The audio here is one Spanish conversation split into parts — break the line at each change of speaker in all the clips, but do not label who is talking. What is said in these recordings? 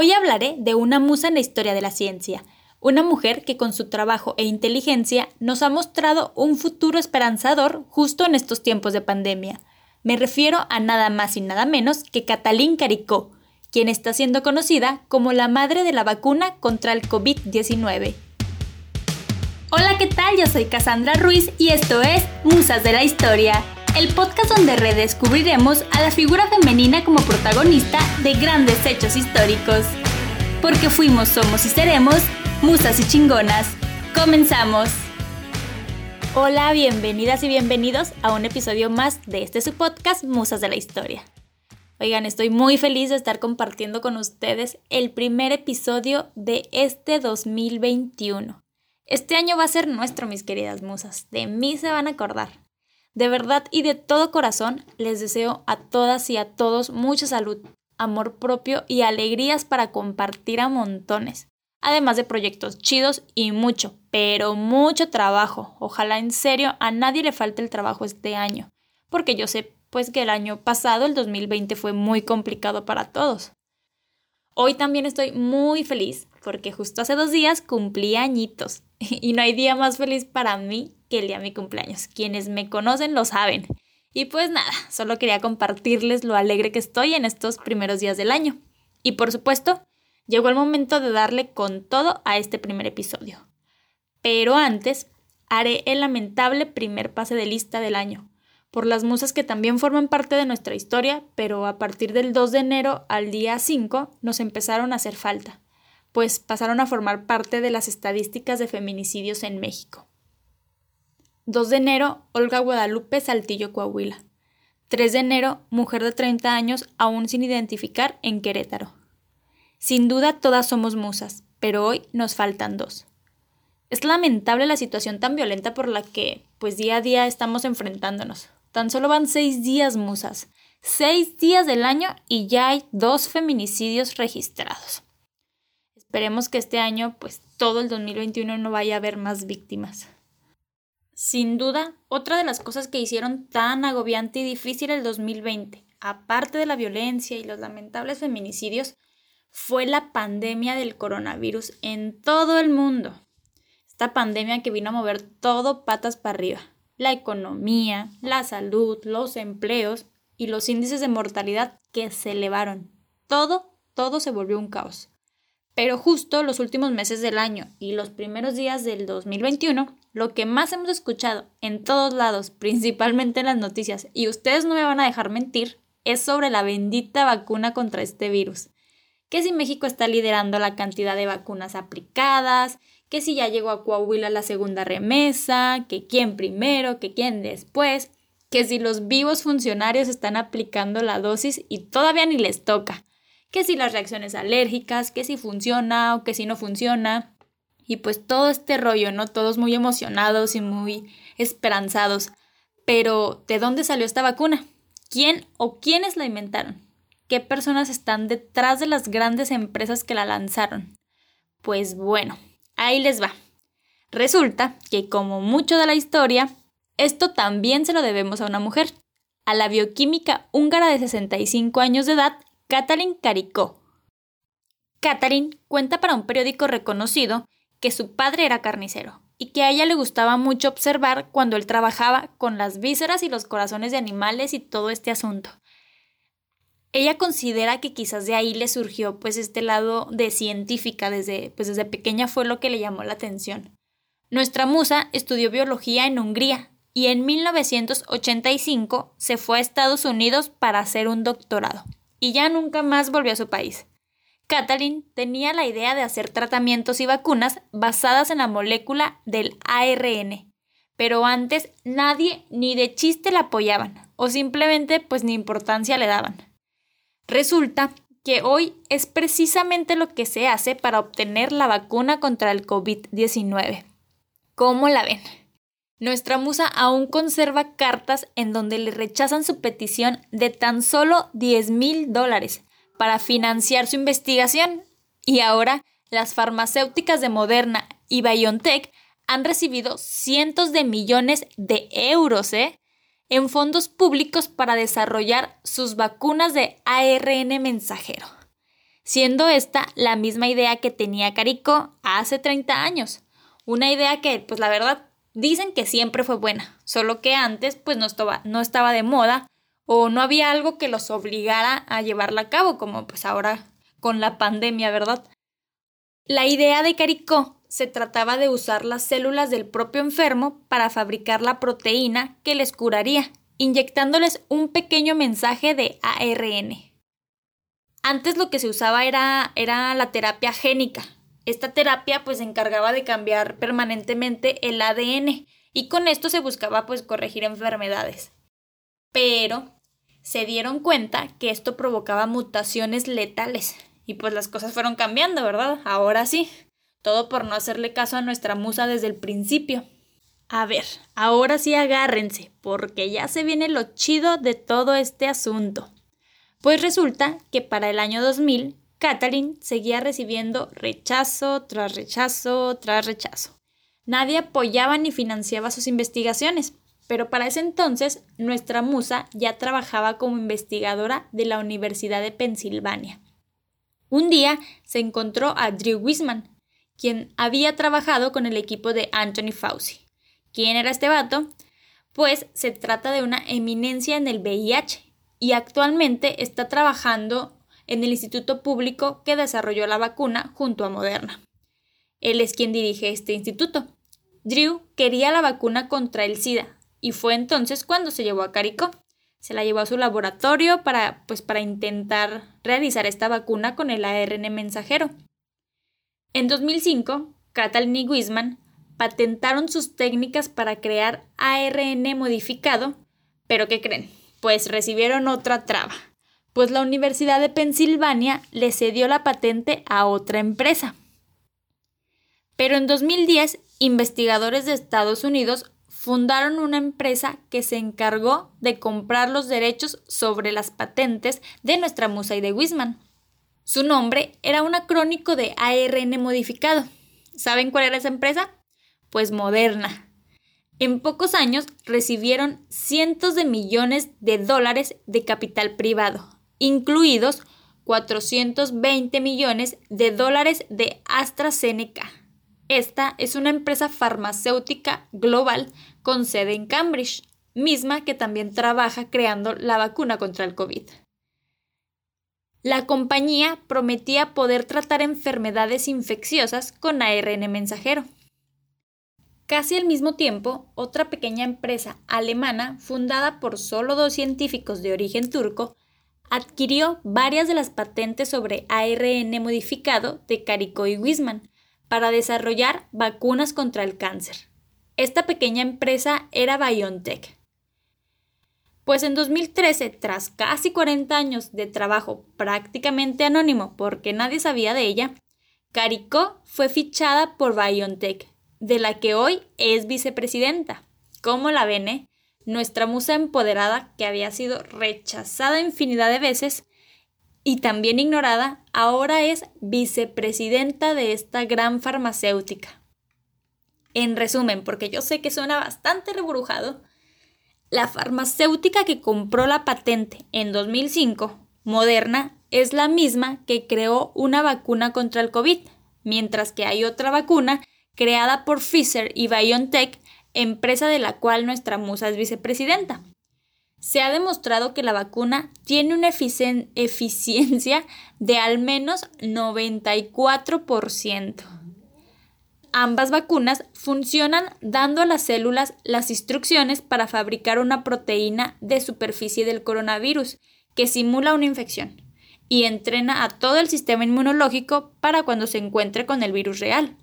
Hoy hablaré de una musa en la historia de la ciencia, una mujer que con su trabajo e inteligencia nos ha mostrado un futuro esperanzador justo en estos tiempos de pandemia. Me refiero a nada más y nada menos que Catalín Caricó, quien está siendo conocida como la madre de la vacuna contra el COVID-19. Hola, ¿qué tal? Yo soy Cassandra Ruiz y esto es Musas de la Historia, el podcast donde redescubriremos a la figura femenina como protagonista de grandes hechos históricos. Porque fuimos, somos y seremos musas y chingonas. Comenzamos. Hola, bienvenidas y bienvenidos a un episodio más de este su podcast Musas de la Historia. Oigan, estoy muy feliz de estar compartiendo con ustedes el primer episodio de este 2021. Este año va a ser nuestro, mis queridas musas. De mí se van a acordar. De verdad y de todo corazón les deseo a todas y a todos mucha salud, amor propio y alegrías para compartir a montones. Además de proyectos chidos y mucho, pero mucho trabajo. Ojalá en serio a nadie le falte el trabajo este año, porque yo sé pues que el año pasado, el 2020, fue muy complicado para todos. Hoy también estoy muy feliz porque justo hace dos días cumplí añitos y no hay día más feliz para mí que el día de mi cumpleaños. Quienes me conocen lo saben. Y pues nada, solo quería compartirles lo alegre que estoy en estos primeros días del año. Y por supuesto, llegó el momento de darle con todo a este primer episodio. Pero antes, haré el lamentable primer pase de lista del año, por las musas que también forman parte de nuestra historia, pero a partir del 2 de enero al día 5 nos empezaron a hacer falta pues pasaron a formar parte de las estadísticas de feminicidios en México. 2 de enero, Olga Guadalupe Saltillo Coahuila. 3 de enero, mujer de 30 años aún sin identificar en Querétaro. Sin duda todas somos musas, pero hoy nos faltan dos. Es lamentable la situación tan violenta por la que, pues día a día estamos enfrentándonos. Tan solo van seis días, musas. Seis días del año y ya hay dos feminicidios registrados. Esperemos que este año, pues todo el 2021 no vaya a haber más víctimas. Sin duda, otra de las cosas que hicieron tan agobiante y difícil el 2020, aparte de la violencia y los lamentables feminicidios, fue la pandemia del coronavirus en todo el mundo. Esta pandemia que vino a mover todo patas para arriba. La economía, la salud, los empleos y los índices de mortalidad que se elevaron. Todo, todo se volvió un caos. Pero justo los últimos meses del año y los primeros días del 2021, lo que más hemos escuchado en todos lados, principalmente en las noticias, y ustedes no me van a dejar mentir, es sobre la bendita vacuna contra este virus. Que si México está liderando la cantidad de vacunas aplicadas, que si ya llegó a Coahuila la segunda remesa, que quién primero, que quién después, que si los vivos funcionarios están aplicando la dosis y todavía ni les toca que si las reacciones alérgicas, que si funciona o que si no funciona. Y pues todo este rollo, ¿no? Todos muy emocionados y muy esperanzados. Pero, ¿de dónde salió esta vacuna? ¿Quién o quiénes la inventaron? ¿Qué personas están detrás de las grandes empresas que la lanzaron? Pues bueno, ahí les va. Resulta que como mucho de la historia, esto también se lo debemos a una mujer, a la bioquímica húngara de 65 años de edad, Catherine Caricó. Catherine cuenta para un periódico reconocido que su padre era carnicero y que a ella le gustaba mucho observar cuando él trabajaba con las vísceras y los corazones de animales y todo este asunto. Ella considera que quizás de ahí le surgió pues este lado de científica desde pues desde pequeña fue lo que le llamó la atención. Nuestra musa estudió biología en Hungría y en 1985 se fue a Estados Unidos para hacer un doctorado y ya nunca más volvió a su país. Catherine tenía la idea de hacer tratamientos y vacunas basadas en la molécula del ARN, pero antes nadie ni de chiste la apoyaban o simplemente pues ni importancia le daban. Resulta que hoy es precisamente lo que se hace para obtener la vacuna contra el COVID-19. ¿Cómo la ven? Nuestra musa aún conserva cartas en donde le rechazan su petición de tan solo 10 mil dólares para financiar su investigación. Y ahora las farmacéuticas de Moderna y BioNTech han recibido cientos de millones de euros ¿eh? en fondos públicos para desarrollar sus vacunas de ARN mensajero. siendo esta la misma idea que tenía Caricó hace 30 años. Una idea que, pues la verdad, dicen que siempre fue buena, solo que antes pues no estaba, no estaba de moda o no había algo que los obligara a llevarla a cabo, como pues ahora con la pandemia, ¿verdad? La idea de Caricó se trataba de usar las células del propio enfermo para fabricar la proteína que les curaría, inyectándoles un pequeño mensaje de ARN. Antes lo que se usaba era, era la terapia génica. Esta terapia pues se encargaba de cambiar permanentemente el ADN y con esto se buscaba pues corregir enfermedades. Pero se dieron cuenta que esto provocaba mutaciones letales y pues las cosas fueron cambiando, ¿verdad? Ahora sí. Todo por no hacerle caso a nuestra musa desde el principio. A ver, ahora sí agárrense, porque ya se viene lo chido de todo este asunto. Pues resulta que para el año 2000, Catherine seguía recibiendo rechazo tras rechazo tras rechazo. Nadie apoyaba ni financiaba sus investigaciones, pero para ese entonces nuestra musa ya trabajaba como investigadora de la Universidad de Pensilvania. Un día se encontró a Drew Wiseman, quien había trabajado con el equipo de Anthony Fauci. ¿Quién era este vato? Pues se trata de una eminencia en el VIH y actualmente está trabajando en el instituto público que desarrolló la vacuna junto a Moderna. Él es quien dirige este instituto. Drew quería la vacuna contra el SIDA y fue entonces cuando se llevó a Carico. Se la llevó a su laboratorio para, pues, para intentar realizar esta vacuna con el ARN mensajero. En 2005, Katalin y Wisman patentaron sus técnicas para crear ARN modificado, pero ¿qué creen? pues recibieron otra traba, pues la Universidad de Pensilvania le cedió la patente a otra empresa. Pero en 2010, investigadores de Estados Unidos fundaron una empresa que se encargó de comprar los derechos sobre las patentes de nuestra musa y de Wisman. Su nombre era un acrónico de ARN modificado. ¿Saben cuál era esa empresa? Pues Moderna. En pocos años recibieron cientos de millones de dólares de capital privado, incluidos 420 millones de dólares de AstraZeneca. Esta es una empresa farmacéutica global con sede en Cambridge, misma que también trabaja creando la vacuna contra el COVID. La compañía prometía poder tratar enfermedades infecciosas con ARN mensajero. Casi al mismo tiempo, otra pequeña empresa alemana, fundada por solo dos científicos de origen turco, adquirió varias de las patentes sobre ARN modificado de Caricó y Wisman para desarrollar vacunas contra el cáncer. Esta pequeña empresa era BioNTech. Pues en 2013, tras casi 40 años de trabajo prácticamente anónimo porque nadie sabía de ella, Caricó fue fichada por BioNTech de la que hoy es vicepresidenta. ¿Cómo la ven, eh? Nuestra musa empoderada, que había sido rechazada infinidad de veces y también ignorada, ahora es vicepresidenta de esta gran farmacéutica. En resumen, porque yo sé que suena bastante reburujado, la farmacéutica que compró la patente en 2005, Moderna, es la misma que creó una vacuna contra el COVID, mientras que hay otra vacuna creada por Pfizer y BioNTech, empresa de la cual nuestra musa es vicepresidenta. Se ha demostrado que la vacuna tiene una eficiencia de al menos 94%. Ambas vacunas funcionan dando a las células las instrucciones para fabricar una proteína de superficie del coronavirus que simula una infección y entrena a todo el sistema inmunológico para cuando se encuentre con el virus real.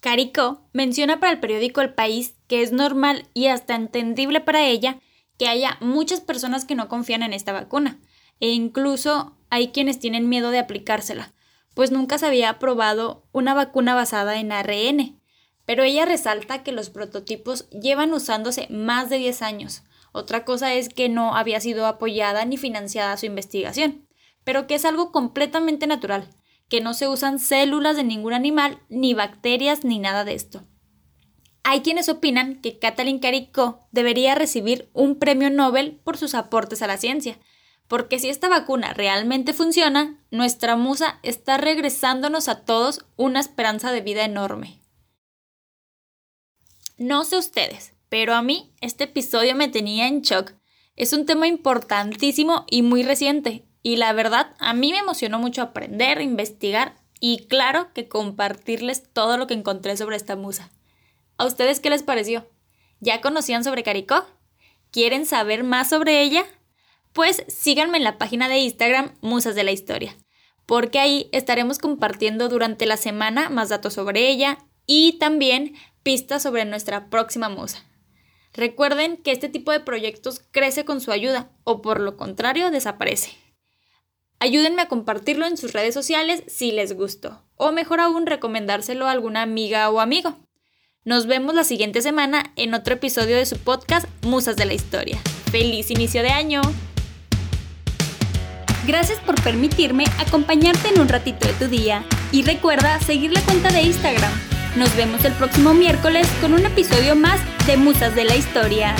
Carico menciona para el periódico El País que es normal y hasta entendible para ella que haya muchas personas que no confían en esta vacuna, e incluso hay quienes tienen miedo de aplicársela, pues nunca se había probado una vacuna basada en ARN. Pero ella resalta que los prototipos llevan usándose más de 10 años. Otra cosa es que no había sido apoyada ni financiada su investigación, pero que es algo completamente natural que no se usan células de ningún animal, ni bacterias, ni nada de esto. Hay quienes opinan que Kathleen Caricó debería recibir un premio Nobel por sus aportes a la ciencia, porque si esta vacuna realmente funciona, nuestra musa está regresándonos a todos una esperanza de vida enorme. No sé ustedes, pero a mí este episodio me tenía en shock. Es un tema importantísimo y muy reciente, y la verdad a mí me emocionó mucho aprender, investigar y claro que compartirles todo lo que encontré sobre esta musa. ¿A ustedes qué les pareció? ¿Ya conocían sobre Caricó? ¿Quieren saber más sobre ella? Pues síganme en la página de Instagram Musas de la Historia, porque ahí estaremos compartiendo durante la semana más datos sobre ella y también pistas sobre nuestra próxima musa. Recuerden que este tipo de proyectos crece con su ayuda o por lo contrario desaparece. Ayúdenme a compartirlo en sus redes sociales si les gustó, o mejor aún recomendárselo a alguna amiga o amigo. Nos vemos la siguiente semana en otro episodio de su podcast Musas de la Historia. ¡Feliz inicio de año! Gracias por permitirme acompañarte en un ratito de tu día y recuerda seguir la cuenta de Instagram. Nos vemos el próximo miércoles con un episodio más de Musas de la Historia.